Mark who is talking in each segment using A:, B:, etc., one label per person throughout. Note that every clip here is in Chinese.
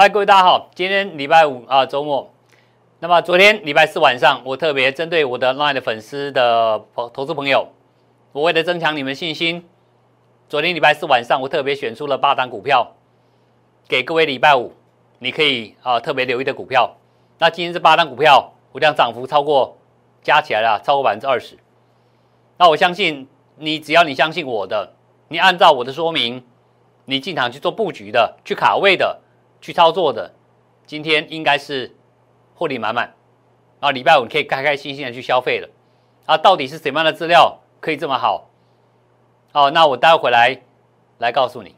A: 嗨，各位大家好，今天礼拜五啊，周末。那么昨天礼拜四晚上，我特别针对我的 LINE 的粉丝的投投资朋友，我为了增强你们信心，昨天礼拜四晚上，我特别选出了八档股票，给各位礼拜五你可以啊特别留意的股票。那今天这八档股票，我讲涨幅超过加起来了超过百分之二十。那我相信你，只要你相信我的，你按照我的说明，你进场去做布局的，去卡位的。去操作的，今天应该是获利满满啊！礼拜五可以开开心心的去消费了啊！到底是什么样的资料可以这么好？哦，那我待会回来来告诉你。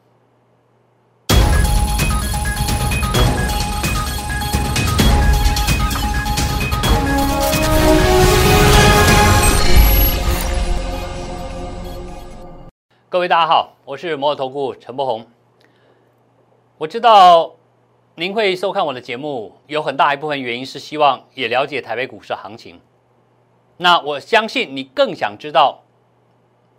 A: 各位大家好，我是摩尔投顾陈柏宏，我知道。您会收看我的节目，有很大一部分原因是希望也了解台北股市行情。那我相信你更想知道，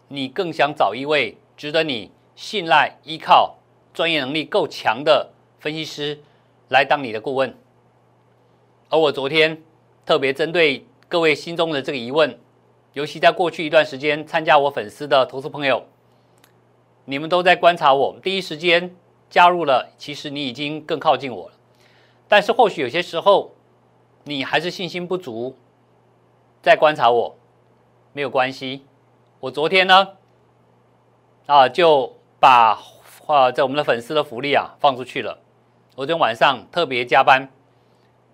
A: 你更想找一位值得你信赖、依靠、专业能力够强的分析师来当你的顾问。而我昨天特别针对各位心中的这个疑问，尤其在过去一段时间参加我粉丝的投资朋友，你们都在观察我，第一时间。加入了，其实你已经更靠近我了，但是或许有些时候你还是信心不足，在观察我，没有关系。我昨天呢，啊就把啊在我们的粉丝的福利啊放出去了。我昨天晚上特别加班，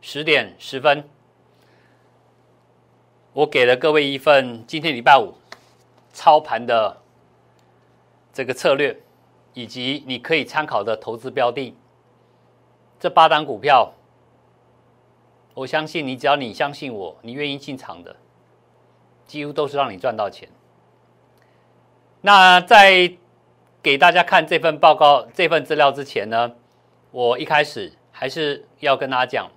A: 十点十分，我给了各位一份今天礼拜五操盘的这个策略。以及你可以参考的投资标的，这八档股票，我相信你，只要你相信我，你愿意进场的，几乎都是让你赚到钱。那在给大家看这份报告、这份资料之前呢，我一开始还是要跟大家讲，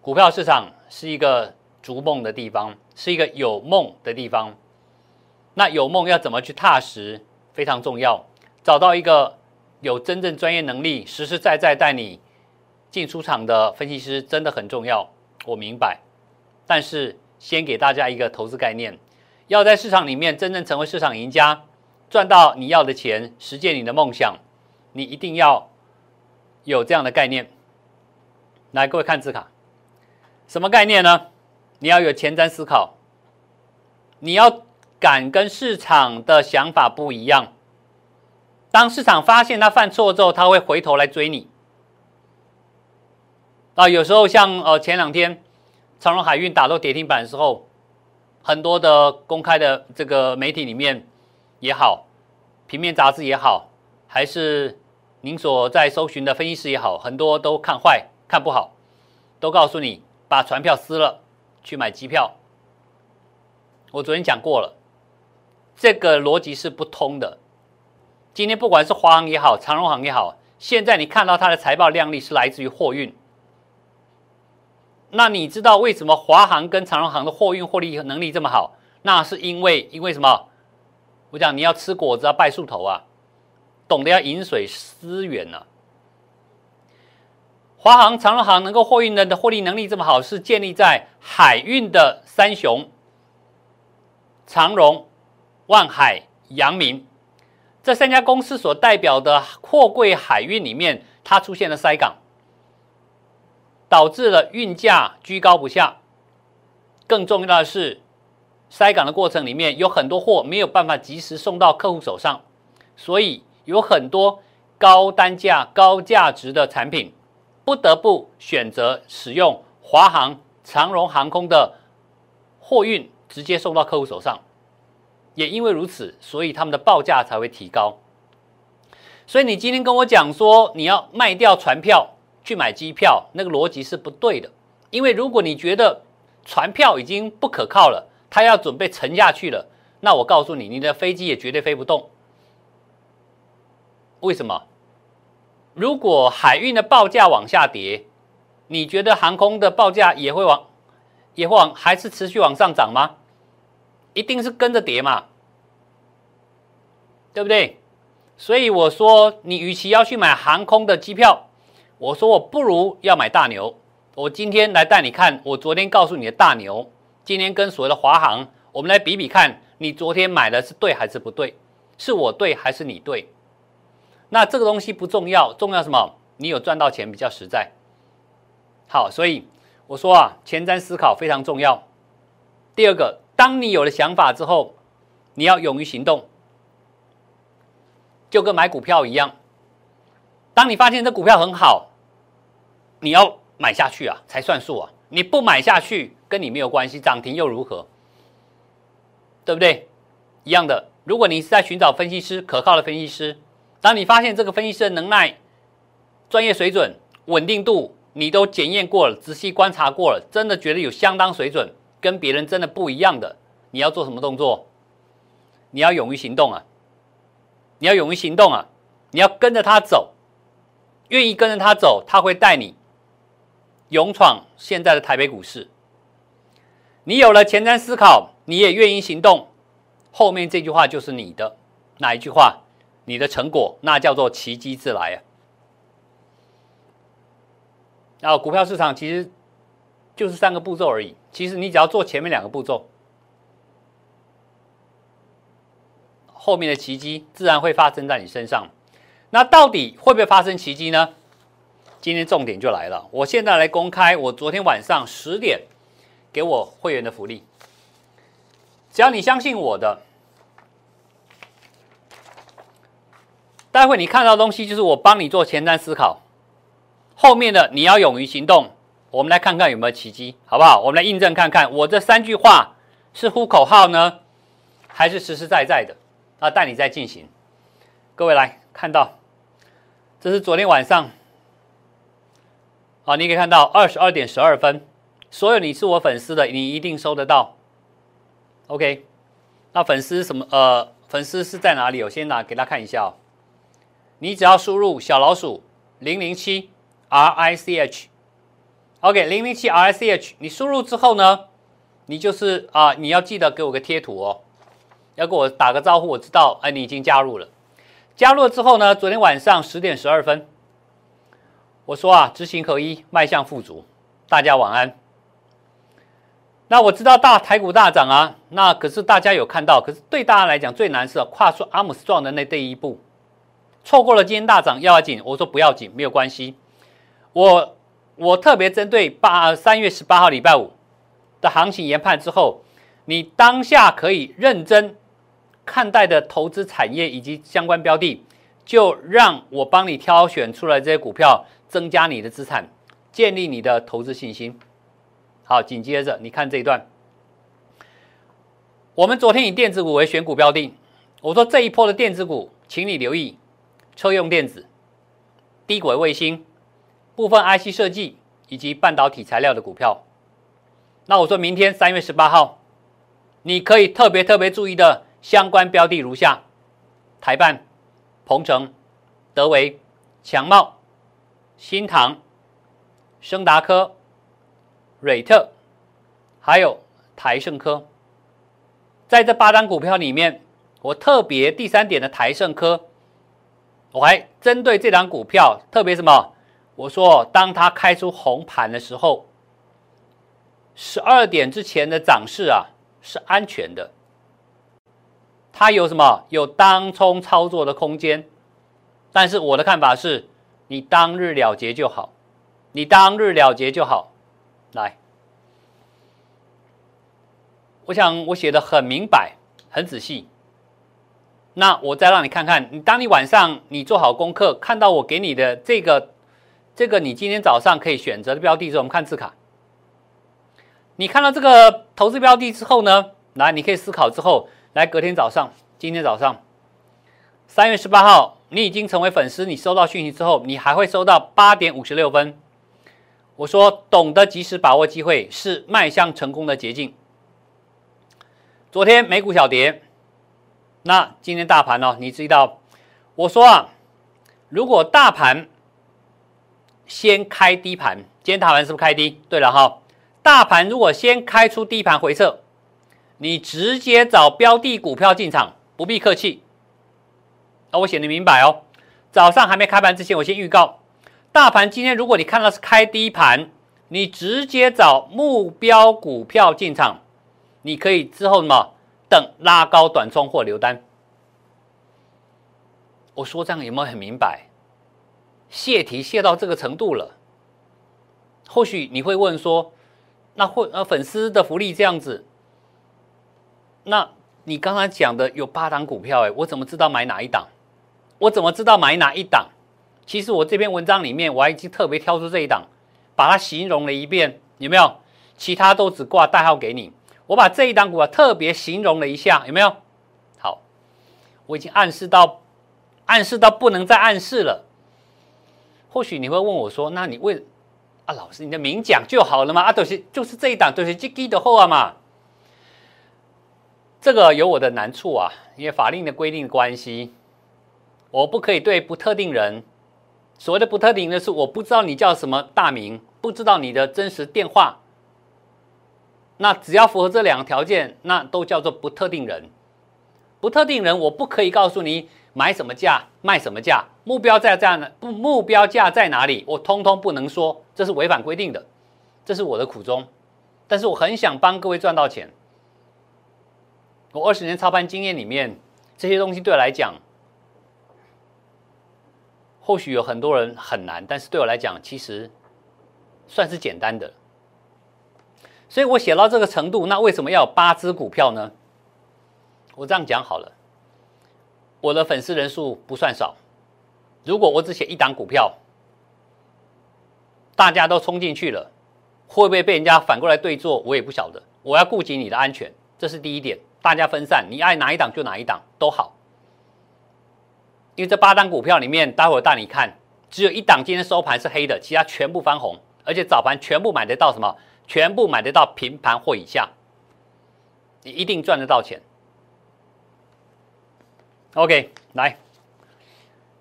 A: 股票市场是一个逐梦的地方，是一个有梦的地方。那有梦要怎么去踏实，非常重要。找到一个有真正专业能力、实实在在带你进出场的分析师，真的很重要。我明白，但是先给大家一个投资概念：要在市场里面真正成为市场赢家，赚到你要的钱，实现你的梦想，你一定要有这样的概念。来，各位看字卡，什么概念呢？你要有前瞻思考，你要敢跟市场的想法不一样。当市场发现他犯错之后，他会回头来追你。啊，有时候像呃前两天长荣海运打到跌停板的时候，很多的公开的这个媒体里面也好，平面杂志也好，还是您所在搜寻的分析师也好，很多都看坏、看不好，都告诉你把船票撕了去买机票。我昨天讲过了，这个逻辑是不通的。今天不管是华航也好，长荣航也好，现在你看到它的财报量丽是来自于货运。那你知道为什么华航跟长荣航的货运获利能力这么好？那是因为因为什么？我讲你要吃果子啊，拜树头啊，懂得要饮水思源呢。华航、长荣航能够货运的的获利能力这么好，是建立在海运的三雄：长荣、万海、阳明。这三家公司所代表的货柜海运里面，它出现了塞港，导致了运价居高不下。更重要的是，塞港的过程里面有很多货没有办法及时送到客户手上，所以有很多高单价、高价值的产品不得不选择使用华航、长荣航空的货运直接送到客户手上。也因为如此，所以他们的报价才会提高。所以你今天跟我讲说你要卖掉船票去买机票，那个逻辑是不对的。因为如果你觉得船票已经不可靠了，它要准备沉下去了，那我告诉你，你的飞机也绝对飞不动。为什么？如果海运的报价往下跌，你觉得航空的报价也会往也会往还是持续往上涨吗？一定是跟着跌嘛，对不对？所以我说，你与其要去买航空的机票，我说我不如要买大牛。我今天来带你看，我昨天告诉你的大牛，今天跟所谓的华航，我们来比比看，你昨天买的是对还是不对？是我对还是你对？那这个东西不重要，重要什么？你有赚到钱比较实在。好，所以我说啊，前瞻思考非常重要。第二个，当你有了想法之后，你要勇于行动，就跟买股票一样。当你发现这股票很好，你要。买下去啊，才算数啊！你不买下去，跟你没有关系，涨停又如何？对不对？一样的。如果你是在寻找分析师，可靠的分析师，当你发现这个分析师的能耐、专业水准、稳定度，你都检验过了，仔细观察过了，真的觉得有相当水准，跟别人真的不一样的，你要做什么动作？你要勇于行动啊！你要勇于行动啊！你要跟着他走，愿意跟着他走，他会带你。勇闯现在的台北股市，你有了前瞻思考，你也愿意行动，后面这句话就是你的哪一句话？你的成果那叫做奇迹自来啊！然后股票市场其实就是三个步骤而已，其实你只要做前面两个步骤，后面的奇迹自然会发生在你身上。那到底会不会发生奇迹呢？今天重点就来了，我现在来公开我昨天晚上十点给我会员的福利。只要你相信我的，待会你看到东西就是我帮你做前瞻思考，后面的你要勇于行动。我们来看看有没有奇迹，好不好？我们来印证看看，我这三句话是呼口号呢，还是实实在在的？啊，带你再进行。各位来看到，这是昨天晚上。好，你可以看到二十二点十二分，所有你是我粉丝的，你一定收得到。OK，那粉丝什么？呃，粉丝是在哪里？我先拿给大家看一下哦。你只要输入小老鼠零零七 RICH” OK，零零七 R I C H，你输入之后呢，你就是啊，你要记得给我个贴图哦，要给我打个招呼，我知道哎，你已经加入了。加入了之后呢，昨天晚上十点十二分。我说啊，知行合一，迈向富足。大家晚安。那我知道大台股大涨啊，那可是大家有看到，可是对大家来讲最难是跨出阿姆斯壮的那第一步，错过了今天大涨要紧。我说不要紧，没有关系。我我特别针对八三月十八号礼拜五的行情研判之后，你当下可以认真看待的投资产业以及相关标的，就让我帮你挑选出来这些股票。增加你的资产，建立你的投资信心。好，紧接着你看这一段。我们昨天以电子股为选股标的，我说这一波的电子股，请你留意车用电子、低轨卫星、部分 IC 设计以及半导体材料的股票。那我说明天三月十八号，你可以特别特别注意的相关标的如下：台办、鹏程、德维、强茂。新唐、升达科、瑞特，还有台盛科，在这八单股票里面，我特别第三点的台盛科，我还针对这档股票特别什么？我说，当它开出红盘的时候，十二点之前的涨势啊是安全的，它有什么？有当冲操作的空间，但是我的看法是。你当日了结就好，你当日了结就好。来，我想我写的很明白，很仔细。那我再让你看看，你当你晚上你做好功课，看到我给你的这个这个你今天早上可以选择的标的时候，我们看字卡。你看到这个投资标的之后呢，来，你可以思考之后，来隔天早上，今天早上，三月十八号。你已经成为粉丝，你收到讯息之后，你还会收到八点五十六分。我说，懂得及时把握机会是迈向成功的捷径。昨天美股小跌，那今天大盘呢？你知道，我说啊，如果大盘先开低盘，今天大盘是不是开低？对了哈，大盘如果先开出低盘回撤，你直接找标的股票进场，不必客气。啊，我写的明白哦。早上还没开盘之前，我先预告，大盘今天如果你看到是开低盘，你直接找目标股票进场，你可以之后什么等拉高短冲或留单。我说这样有没有很明白？泄题泄到这个程度了，或许你会问说，那会呃粉丝的福利这样子，那你刚才讲的有八档股票，哎，我怎么知道买哪一档？我怎么知道买哪一档？其实我这篇文章里面，我已经特别挑出这一档，把它形容了一遍，有没有？其他都只挂代号给你。我把这一档股啊特别形容了一下，有没有？好，我已经暗示到，暗示到不能再暗示了。或许你会问我说：“那你为啊，老师，你的明讲就好了嘛？啊，都是就是这一档，都是这低的后啊嘛。”这个有我的难处啊，因为法令的规定关系。我不可以对不特定人，所谓的不特定的是，我不知道你叫什么大名，不知道你的真实电话。那只要符合这两个条件，那都叫做不特定人。不特定人，我不可以告诉你买什么价，卖什么价，目标价在哪？不，目标价在哪里？我通通不能说，这是违反规定的，这是我的苦衷。但是我很想帮各位赚到钱。我二十年操盘经验里面，这些东西对我来讲。或许有很多人很难，但是对我来讲，其实算是简单的。所以我写到这个程度，那为什么要有八只股票呢？我这样讲好了，我的粉丝人数不算少。如果我只写一档股票，大家都冲进去了，会不会被人家反过来对做？我也不晓得。我要顾及你的安全，这是第一点。大家分散，你爱哪一档就哪一档都好。因为这八档股票里面，待会带你看，只有一档今天收盘是黑的，其他全部翻红，而且早盘全部买得到什么？全部买得到平盘或以下，你一定赚得到钱。OK，来，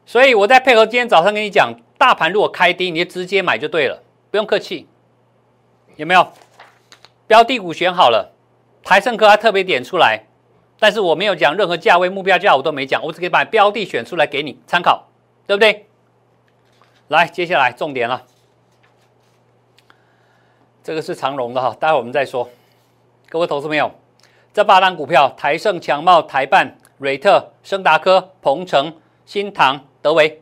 A: 所以我在配合今天早上跟你讲，大盘如果开低，你就直接买就对了，不用客气，有没有？标的股选好了，台盛科还特别点出来。但是我没有讲任何价位目标价，我都没讲，我只可以把标的选出来给你参考，对不对？来，接下来重点了，这个是长荣的哈，待会我们再说。各位投资朋友，这八档股票：台盛、强茂、台办、瑞特、升达科、鹏程、新唐、德维。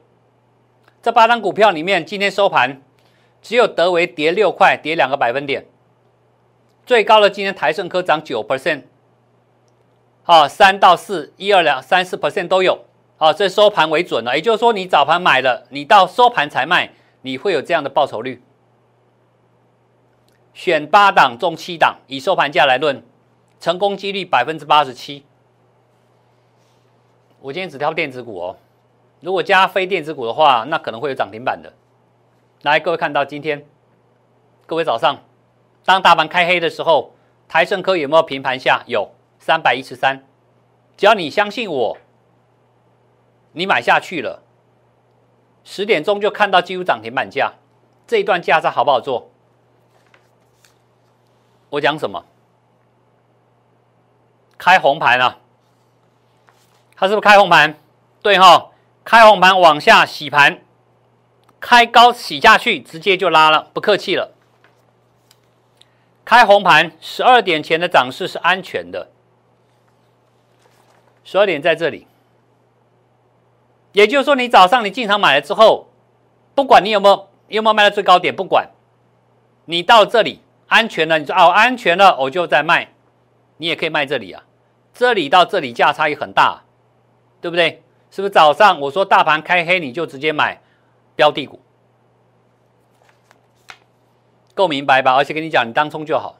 A: 这八张股票里面，今天收盘只有德维跌六块，跌两个百分点。最高的今天台盛科涨九 percent。好，三到四，一二两三四 percent 都有。好，这收盘为准了，也就是说，你早盘买了，你到收盘才卖，你会有这样的报酬率。选八档中七档，以收盘价来论，成功几率百分之八十七。我今天只挑电子股哦，如果加非电子股的话，那可能会有涨停板的。来，各位看到今天，各位早上，当大盘开黑的时候，台盛科有没有平盘下？有。三百一十三，只要你相信我，你买下去了，十点钟就看到几乎涨停板价，这一段价差好不好做？我讲什么？开红盘啊！它是不是开红盘？对哈，开红盘往下洗盘，开高洗下去，直接就拉了，不客气了。开红盘，十二点前的涨势是安全的。十二点在这里，也就是说，你早上你进场买了之后，不管你有没有有没有卖到最高点，不管你到这里安全了，你说哦安全了，我就在卖，你也可以卖这里啊。这里到这里价差也很大，对不对？是不是早上我说大盘开黑，你就直接买标的股，够明白吧？而且跟你讲，你当冲就好。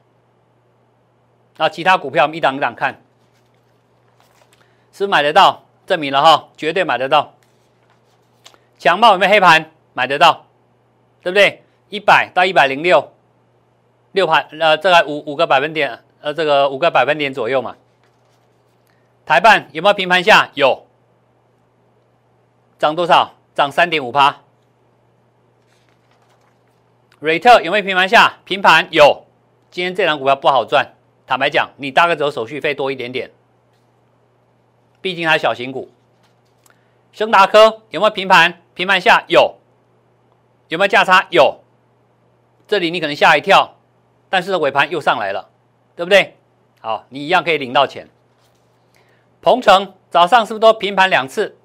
A: 那其他股票我们一档一档看。是买得到，证明了哈，绝对买得到。强茂有没有黑盘？买得到，对不对？一百到一百零六，六盘呃，这个五五个百分点，呃，这个五个百分点左右嘛。台办有没有平盘下？有，涨多少？涨三点五趴。瑞特有没有平盘下？平盘有。今天这档股票不好赚，坦白讲，你大概只有手续费多一点点。毕竟它小型股，升达科有没有平盘？平盘下有，有没有价差？有。这里你可能吓一跳，但是尾盘又上来了，对不对？好，你一样可以领到钱。鹏程早上是不是都平盘两次？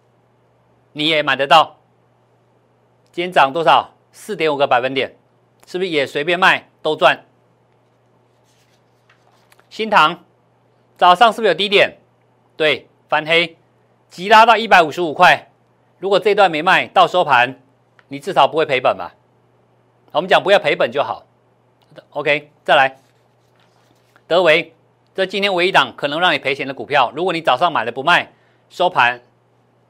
A: 你也买得到。今天涨多少？四点五个百分点，是不是也随便卖都赚？新塘早上是不是有低点？对，翻黑，急拉到一百五十五块。如果这段没卖到收盘，你至少不会赔本吧？我们讲不要赔本就好。OK，再来，德维，这今天唯一档可能让你赔钱的股票。如果你早上买了不卖，收盘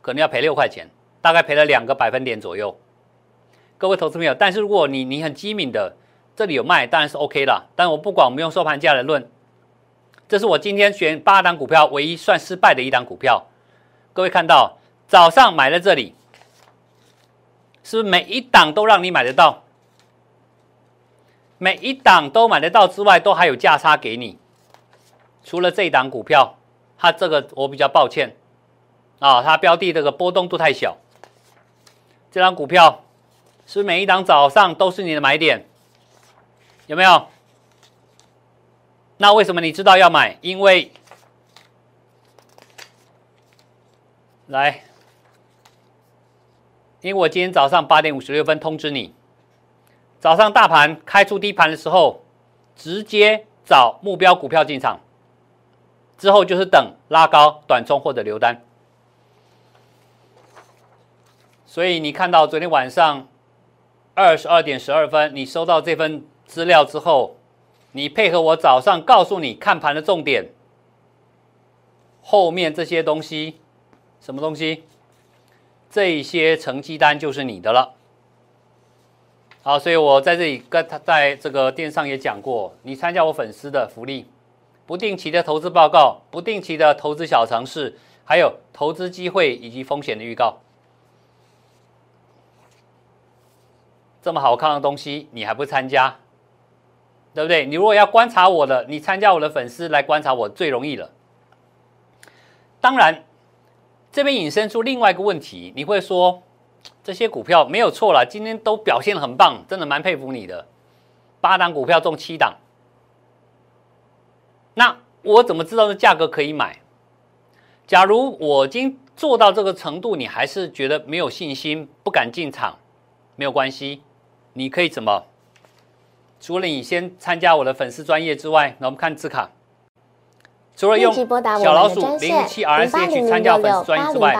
A: 可能要赔六块钱，大概赔了两个百分点左右。各位投资朋友，但是如果你你很机敏的，这里有卖当然是 OK 了。但我不管，我们用收盘价来论。这是我今天选八档股票唯一算失败的一档股票。各位看到早上买在这里，是不是每一档都让你买得到？每一档都买得到之外，都还有价差给你。除了这一档股票，它这个我比较抱歉啊，它标的这个波动度太小。这张股票是每一档早上都是你的买点，有没有？那为什么你知道要买？因为来，因为我今天早上八点五十六分通知你，早上大盘开出低盘的时候，直接找目标股票进场，之后就是等拉高短冲或者留单。所以你看到昨天晚上二十二点十二分，你收到这份资料之后。你配合我早上告诉你看盘的重点，后面这些东西，什么东西？这些成绩单就是你的了。好，所以我在这里跟他在这个电视上也讲过，你参加我粉丝的福利，不定期的投资报告，不定期的投资小尝试，还有投资机会以及风险的预告。这么好看的东西，你还不参加？对不对？你如果要观察我的，你参加我的粉丝来观察我最容易了。当然，这边引申出另外一个问题，你会说这些股票没有错了，今天都表现的很棒，真的蛮佩服你的。八档股票中七档，那我怎么知道这价格可以买？假如我已经做到这个程度，你还是觉得没有信心，不敢进场，没有关系，你可以怎么？除了你先参加我的粉丝专业之外，那我们看字卡。除了用小老鼠零七 R S H 参加粉丝专业之外，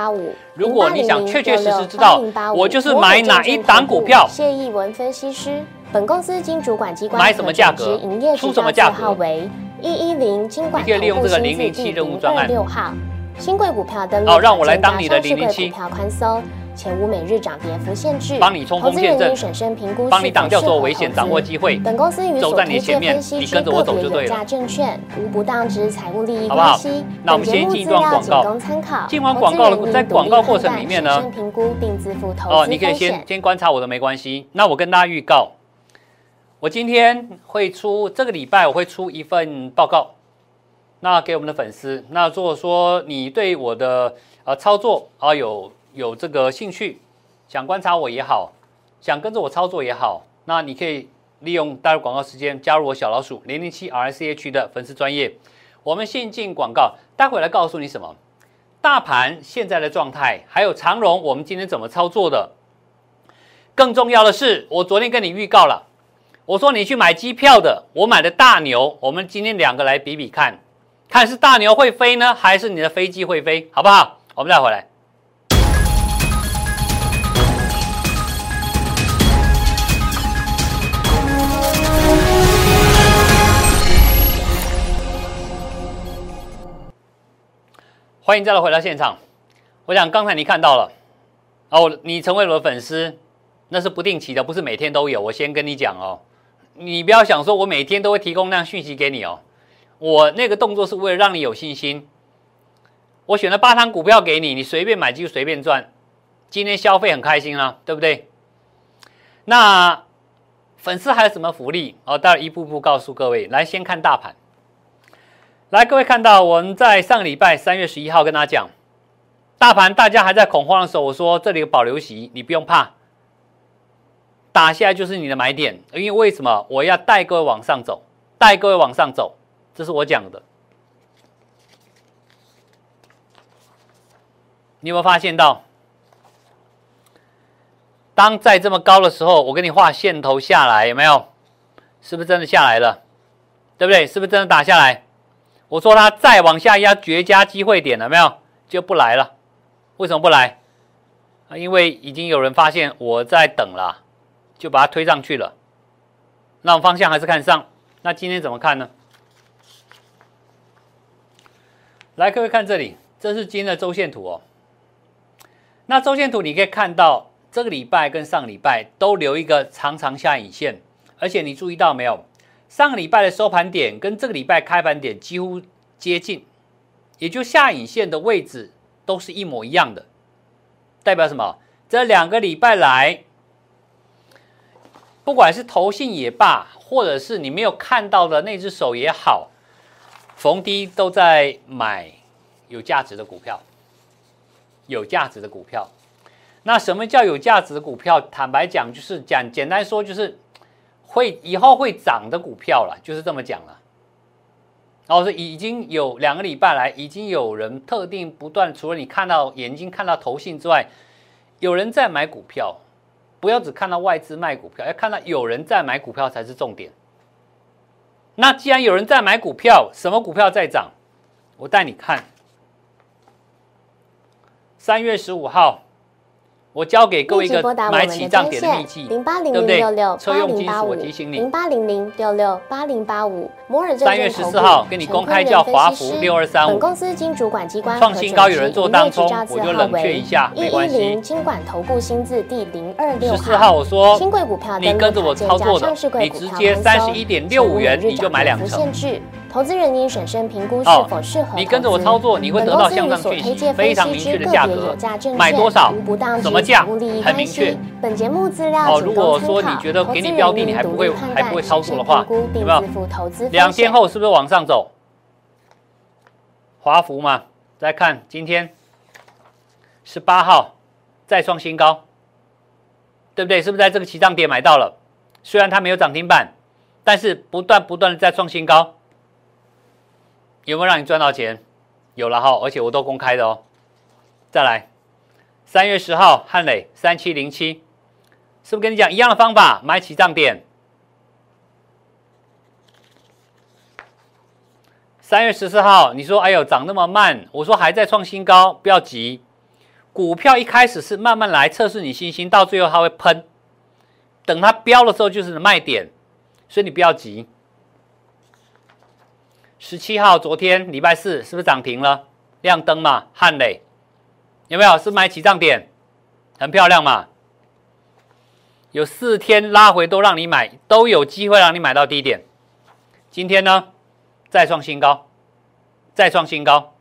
A: 如果你想确确实实知道我就是买哪一档股票，
B: 谢义文分析师，本公司经主管机关
A: 买什么价格，出什么价格，
B: 号为一一零金管投顾新字第零二六号，新贵股票登录
A: 哦，让我来当你的零零七。
B: 前无每日涨跌幅限制，
A: 帮你冲锋陷阵，帮你挡掉所有危险，掌握机会。
B: 本公司与所推荐分析之个别有价证券无不当之财务利益关系。
A: 那我们先进一段广告，进完广告的在广告过程里面呢，哦，你可以先先观察我的没关系。那我跟大家预告，我今天会出这个礼拜我会出一份报告，那给我们的粉丝。那如果说你对我的呃操作啊有有这个兴趣，想观察我也好，想跟着我操作也好，那你可以利用带入广告时间加入我小老鼠零零七 R C H 的粉丝专业。我们先进广告，待会来告诉你什么大盘现在的状态，还有长荣我们今天怎么操作的。更重要的是，我昨天跟你预告了，我说你去买机票的，我买的大牛，我们今天两个来比比看，看是大牛会飞呢，还是你的飞机会飞，好不好？我们再回来。欢迎再来回到现场。我想刚才你看到了，哦，你成为我的粉丝，那是不定期的，不是每天都有。我先跟你讲哦，你不要想说我每天都会提供那样讯息给你哦。我那个动作是为了让你有信心。我选了八仓股票给你，你随便买就随便赚。今天消费很开心啊，对不对？那粉丝还有什么福利？哦，待会一步步告诉各位。来，先看大盘。来，各位看到我们在上个礼拜三月十一号跟大家讲，大盘大家还在恐慌的时候，我说这里有保留席，你不用怕。打下来就是你的买点。因为为什么我要带各位往上走？带各位往上走，这是我讲的。你有没有发现到，当在这么高的时候，我给你画线头下来，有没有？是不是真的下来了？对不对？是不是真的打下来？我说它再往下压，绝佳机会点了没有？就不来了。为什么不来？啊，因为已经有人发现我在等了，就把它推上去了。那我方向还是看上。那今天怎么看呢？来，各位看这里，这是今天的周线图哦。那周线图你可以看到，这个礼拜跟上礼拜都留一个长长下影线，而且你注意到没有？上个礼拜的收盘点跟这个礼拜开盘点几乎接近，也就下影线的位置都是一模一样的，代表什么？这两个礼拜来，不管是投信也罢，或者是你没有看到的那只手也好，逢低都在买有价值的股票。有价值的股票，那什么叫有价值的股票？坦白讲，就是讲简单说，就是会以后会涨的股票了，就是这么讲了。然后是已经有两个礼拜来，已经有人特定不断，除了你看到眼睛看到投信之外，有人在买股票。不要只看到外资卖股票，要看到有人在买股票才是重点。那既然有人在买股票，什么股票在涨？我带你看。三月十五号，我交给各位一个买起涨点的秘籍，对不对？车用金属，我提醒你。零八零零六六八零八五摩尔三月十四号，跟你公开叫华福六二三五。本公司经主管机关创新高有人做当中，我就冷却一下，没关系。金管投顾新字第零二六十四号，我说新贵股票，你跟着我操作的，你直接三十一点六五元你就买两成。投资人应审慎评估是否适合。你跟着我操作，你会得到向上讯息，非常明确的价格。买多少？什么价？很明确。本节目资料哦，如果说你觉得给你标的，你还不会还不会操作的话，有没有？两天后是不是往上走？华福嘛，再看今天十八号再创新高，对不对？是不是在这个起涨点买到了？虽然它没有涨停板，但是不断不断的在创新高。有没有让你赚到钱？有了哈，而且我都公开的哦。再来，三月十号汉磊三七零七，是不是跟你讲一样的方法买起涨点？三月十四号你说哎呦涨那么慢，我说还在创新高，不要急。股票一开始是慢慢来测试你信心，到最后它会喷，等它飙的时候就是卖点，所以你不要急。十七号，昨天礼拜四是不是涨停了？亮灯嘛？汉磊有没有？是买起涨点，很漂亮嘛？有四天拉回都让你买，都有机会让你买到低点。今天呢，再创新高，再创新高。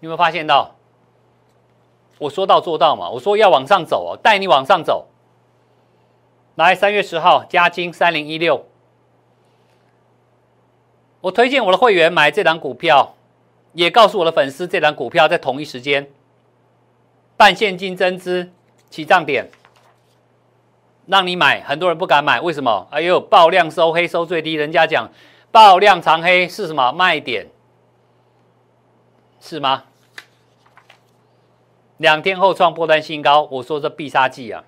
A: 有没有发现到？我说到做到嘛？我说要往上走哦，带你往上走。来，三月十号，加金三零一六。我推荐我的会员买这档股票，也告诉我的粉丝这档股票在同一时间，半现金增资起涨点，让你买，很多人不敢买，为什么？哎呦，爆量收黑收最低，人家讲爆量长黑是什么卖点？是吗？两天后创波段新高，我说这必杀技啊！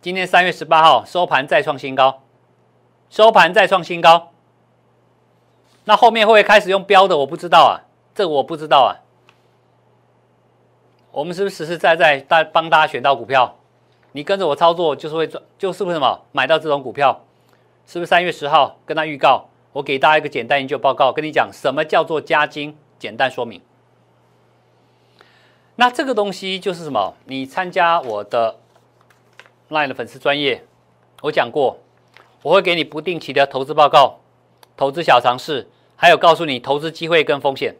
A: 今天三月十八号收盘再创新高。收盘再创新高，那后面会不会开始用标的？我不知道啊，这个我不知道啊。我们是不是实实在在大帮大家选到股票？你跟着我操作就是会赚，就是为什么买到这种股票？是不是三月十号跟他预告？我给大家一个简单研究报告，跟你讲什么叫做加金，简单说明。那这个东西就是什么？你参加我的 LINE 的粉丝专业，我讲过。我会给你不定期的投资报告、投资小常识，还有告诉你投资机会跟风险。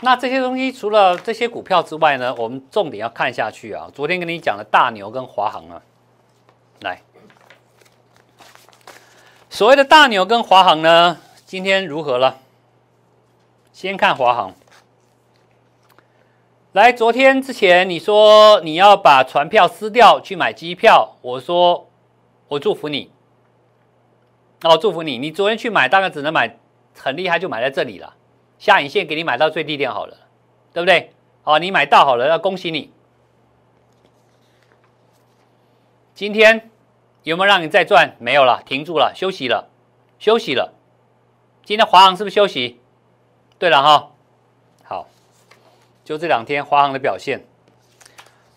A: 那这些东西除了这些股票之外呢，我们重点要看下去啊。昨天跟你讲的大牛跟华航啊，来，所谓的大牛跟华航呢，今天如何了？先看华航，来，昨天之前你说你要把船票撕掉去买机票，我说我祝福你，那哦，祝福你，你昨天去买大概只能买很厉害，就买在这里了，下影线给你买到最低点好了，对不对？好，你买到好了，要恭喜你。今天有没有让你再赚？没有了，停住了，休息了，休息了。今天华航是不是休息？对了哈，好，就这两天华航的表现。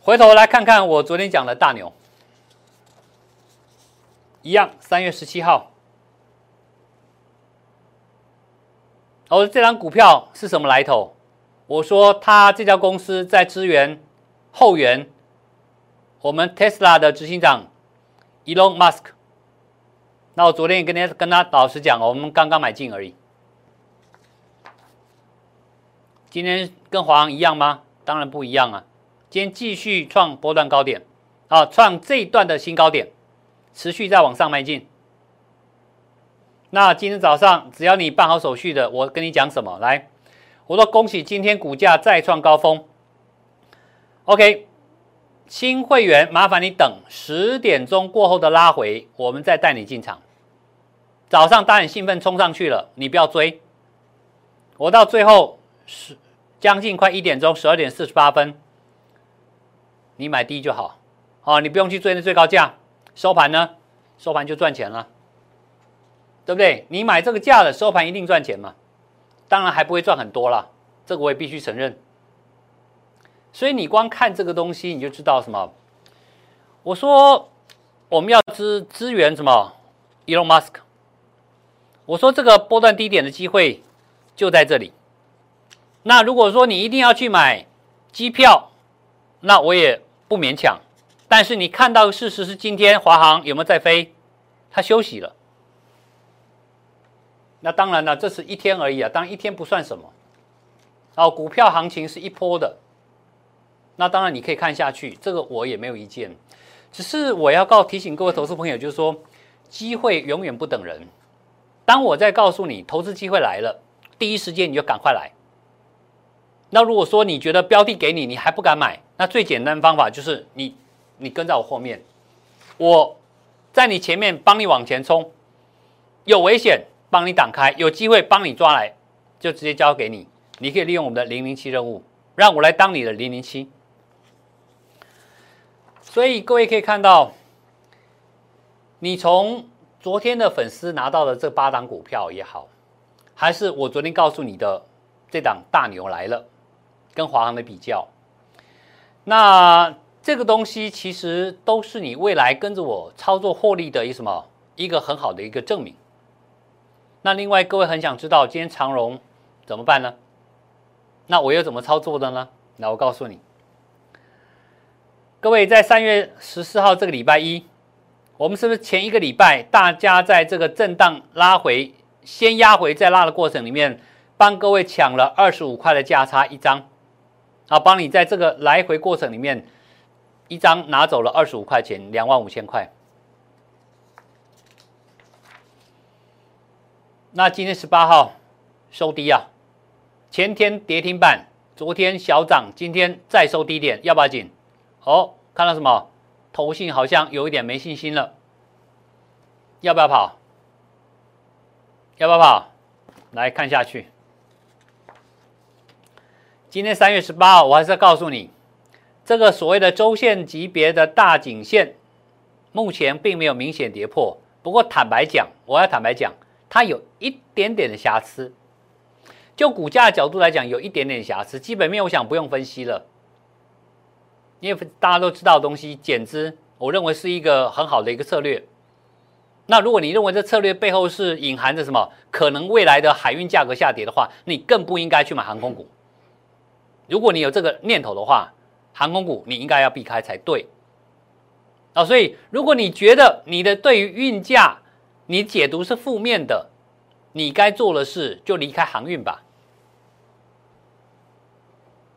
A: 回头来看看我昨天讲的大牛，一样，三月十七号。哦，这张股票是什么来头？我说他这家公司在支援后援我们 Tesla 的执行长 Elon Musk。那我昨天也跟他跟他老实讲，我们刚刚买进而已。今天跟华航一样吗？当然不一样啊！今天继续创波段高点，啊，创这一段的新高点，持续在往上迈进。那今天早上只要你办好手续的，我跟你讲什么？来，我说恭喜今天股价再创高峰。OK，新会员麻烦你等十点钟过后的拉回，我们再带你进场。早上当然兴奋冲上去了，你不要追。我到最后十。将近快一点钟，十二点四十八分，你买低就好，哦，你不用去追那最高价，收盘呢，收盘就赚钱了，对不对？你买这个价的收盘一定赚钱嘛，当然还不会赚很多了，这个我也必须承认。所以你光看这个东西，你就知道什么？我说我们要支支援什么？Elon Musk，我说这个波段低点的机会就在这里。那如果说你一定要去买机票，那我也不勉强。但是你看到的事实是，今天华航有没有在飞？它休息了。那当然了，这是一天而已啊，当然一天不算什么。哦，股票行情是一波的，那当然你可以看下去，这个我也没有意见。只是我要告提醒各位投资朋友，就是说，机会永远不等人。当我在告诉你投资机会来了，第一时间你就赶快来。那如果说你觉得标的给你，你还不敢买，那最简单方法就是你，你跟在我后面，我在你前面帮你往前冲，有危险帮你挡开，有机会帮你抓来，就直接交给你。你可以利用我们的零零七任务，让我来当你的零零七。所以各位可以看到，你从昨天的粉丝拿到的这八档股票也好，还是我昨天告诉你的这档大牛来了。跟华航的比较，那这个东西其实都是你未来跟着我操作获利的一什么一个很好的一个证明。那另外各位很想知道今天长荣怎么办呢？那我又怎么操作的呢？那我告诉你，各位在三月十四号这个礼拜一，我们是不是前一个礼拜大家在这个震荡拉回，先压回再拉的过程里面，帮各位抢了二十五块的价差一张？啊，帮你在这个来回过程里面，一张拿走了二十五块钱，两万五千块。那今天十八号收低啊，前天跌停板，昨天小涨，今天再收低点，要不要紧？哦，看到什么？投信好像有一点没信心了，要不要跑？要不要跑？来看下去。今天三月十八号，我还是要告诉你，这个所谓的周线级别的大颈线，目前并没有明显跌破。不过坦白讲，我要坦白讲，它有一点点的瑕疵。就股价的角度来讲，有一点点瑕疵。基本面我想不用分析了，因为大家都知道的东西，减资，我认为是一个很好的一个策略。那如果你认为这策略背后是隐含着什么可能未来的海运价格下跌的话，你更不应该去买航空股。如果你有这个念头的话，航空股你应该要避开才对。啊，所以如果你觉得你的对于运价你解读是负面的，你该做的事就离开航运吧。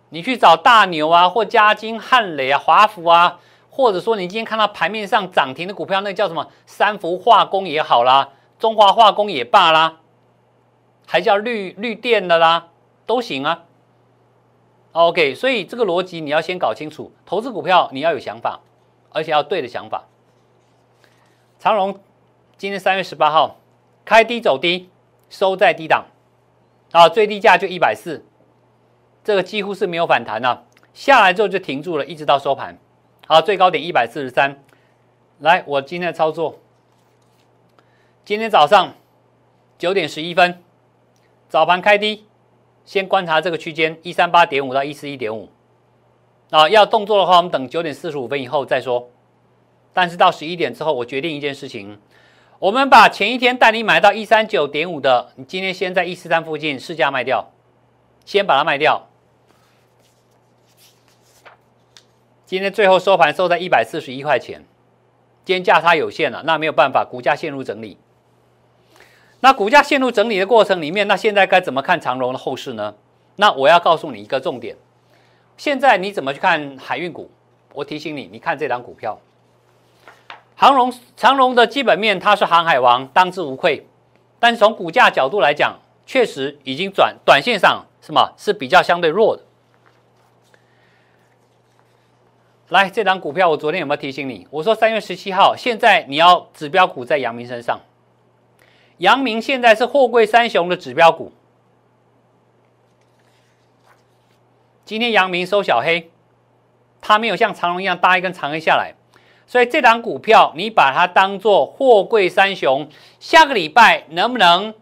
A: 你去找大牛啊，或嘉金、汉磊啊、华福啊，或者说你今天看到盘面上涨停的股票，那叫什么三福化工也好啦，中华化工也罢啦，还叫绿绿电的啦，都行啊。OK，所以这个逻辑你要先搞清楚，投资股票你要有想法，而且要对的想法。长荣今天三月十八号开低走低，收在低档，啊，最低价就一百四，这个几乎是没有反弹了，下来之后就停住了，一直到收盘，好，最高点一百四十三。来，我今天的操作，今天早上九点十一分，早盘开低，先观察这个区间一三八点五到一四一点五，啊，要动作的话，我们等九点四十五分以后再说。但是到十一点之后，我决定一件事情，我们把前一天带你买到一三九点五的，你今天先在一四三附近试价卖掉，先把它卖掉。今天最后收盘收在一百四十一块钱。今天价差有限了，那没有办法，股价陷入整理。那股价陷入整理的过程里面，那现在该怎么看长荣的后市呢？那我要告诉你一个重点，现在你怎么去看海运股？我提醒你，你看这张股票，长荣长荣的基本面它是航海王，当之无愧。但是从股价角度来讲，确实已经转短线上什么是比较相对弱的。来，这张股票我昨天有没有提醒你？我说三月十七号，现在你要指标股在阳明身上。阳明现在是货柜三雄的指标股。今天阳明收小黑，它没有像长龙一样搭一根长黑下来，所以这张股票你把它当做货柜三雄，下个礼拜能不能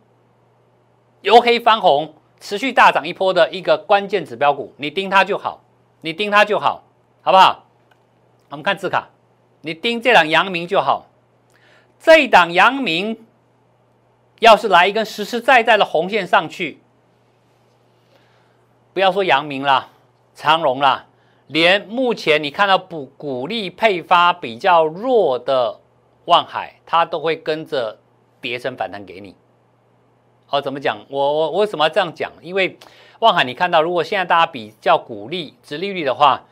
A: 由黑翻红，持续大涨一波的一个关键指标股，你盯它就好，你盯它就好，好不好？我们看字卡，你盯这档阳明就好。这一档阳明，要是来一根实实在在的红线上去，不要说阳明啦，长荣啦，连目前你看到补股利配发比较弱的万海，它都会跟着跌升反弹给你。好，怎么讲？我我为什么要这样讲？因为望海，你看到如果现在大家比较股利、值利率的话。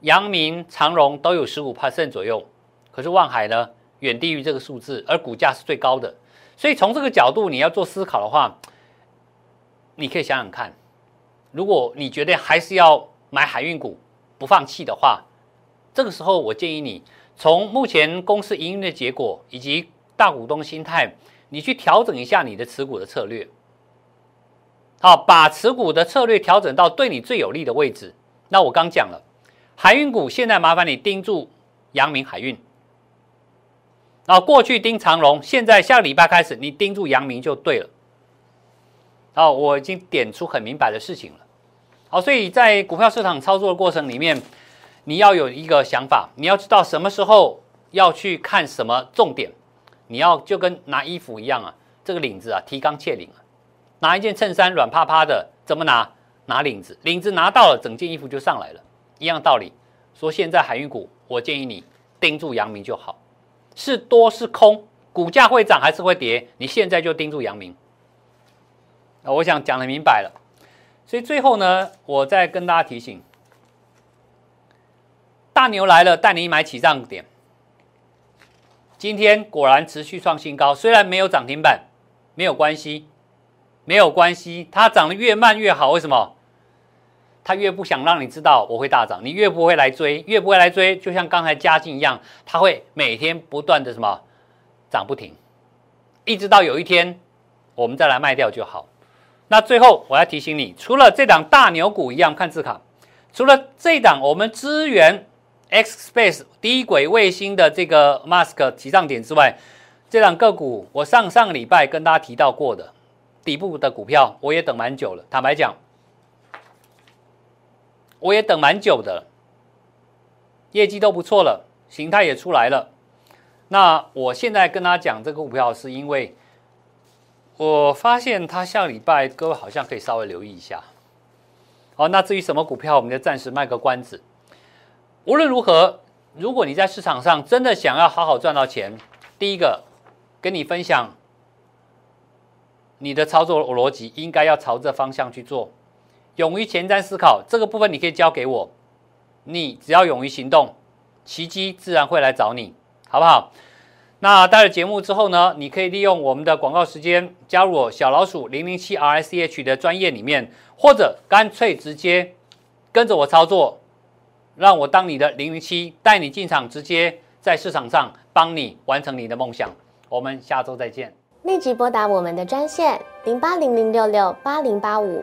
A: 阳明、长荣都有十五 percent 左右，可是望海呢远低于这个数字，而股价是最高的。所以从这个角度你要做思考的话，你可以想想看，如果你觉得还是要买海运股不放弃的话，这个时候我建议你从目前公司营运的结果以及大股东心态，你去调整一下你的持股的策略。好，把持股的策略调整到对你最有利的位置。那我刚讲了。海运股现在麻烦你盯住阳明海运，啊，过去盯长荣，现在下礼拜开始你盯住阳明就对了。啊，我已经点出很明白的事情了。好，所以在股票市场操作的过程里面，你要有一个想法，你要知道什么时候要去看什么重点，你要就跟拿衣服一样啊，这个领子啊提纲挈领啊，拿一件衬衫软趴趴的，怎么拿？拿领子，领子拿到了，整件衣服就上来了。一样道理，说现在海运股，我建议你盯住阳明就好，是多是空，股价会涨还是会跌，你现在就盯住阳明。啊，我想讲的明白了，所以最后呢，我再跟大家提醒，大牛来了，带你买起涨点。今天果然持续创新高，虽然没有涨停板，没有关系，没有关系，它涨得越慢越好，为什么？他越不想让你知道我会大涨，你越不会来追，越不会来追，就像刚才嘉靖一样，他会每天不断的什么涨不停，一直到有一天我们再来卖掉就好。那最后我要提醒你，除了这档大牛股一样看字卡，除了这档我们支援 X Space 低轨卫星的这个 Mask 起涨点之外，这档个股我上上礼拜跟大家提到过的底部的股票，我也等蛮久了，坦白讲。我也等蛮久的，业绩都不错了，形态也出来了。那我现在跟他讲这个股票，是因为我发现他下礼拜各位好像可以稍微留意一下。好，那至于什么股票，我们就暂时卖个关子。无论如何，如果你在市场上真的想要好好赚到钱，第一个跟你分享，你的操作逻辑应该要朝这方向去做。勇于前瞻思考这个部分，你可以交给我。你只要勇于行动，奇迹自然会来找你，好不好？那待了节目之后呢，你可以利用我们的广告时间加入我小老鼠零零七 R S H 的专业里面，或者干脆直接跟着我操作，让我当你的零零七，带你进场，直接在市场上帮你完成你的梦想。我们下周再见。
B: 立即拨打我们的专线零八零零六六八零八五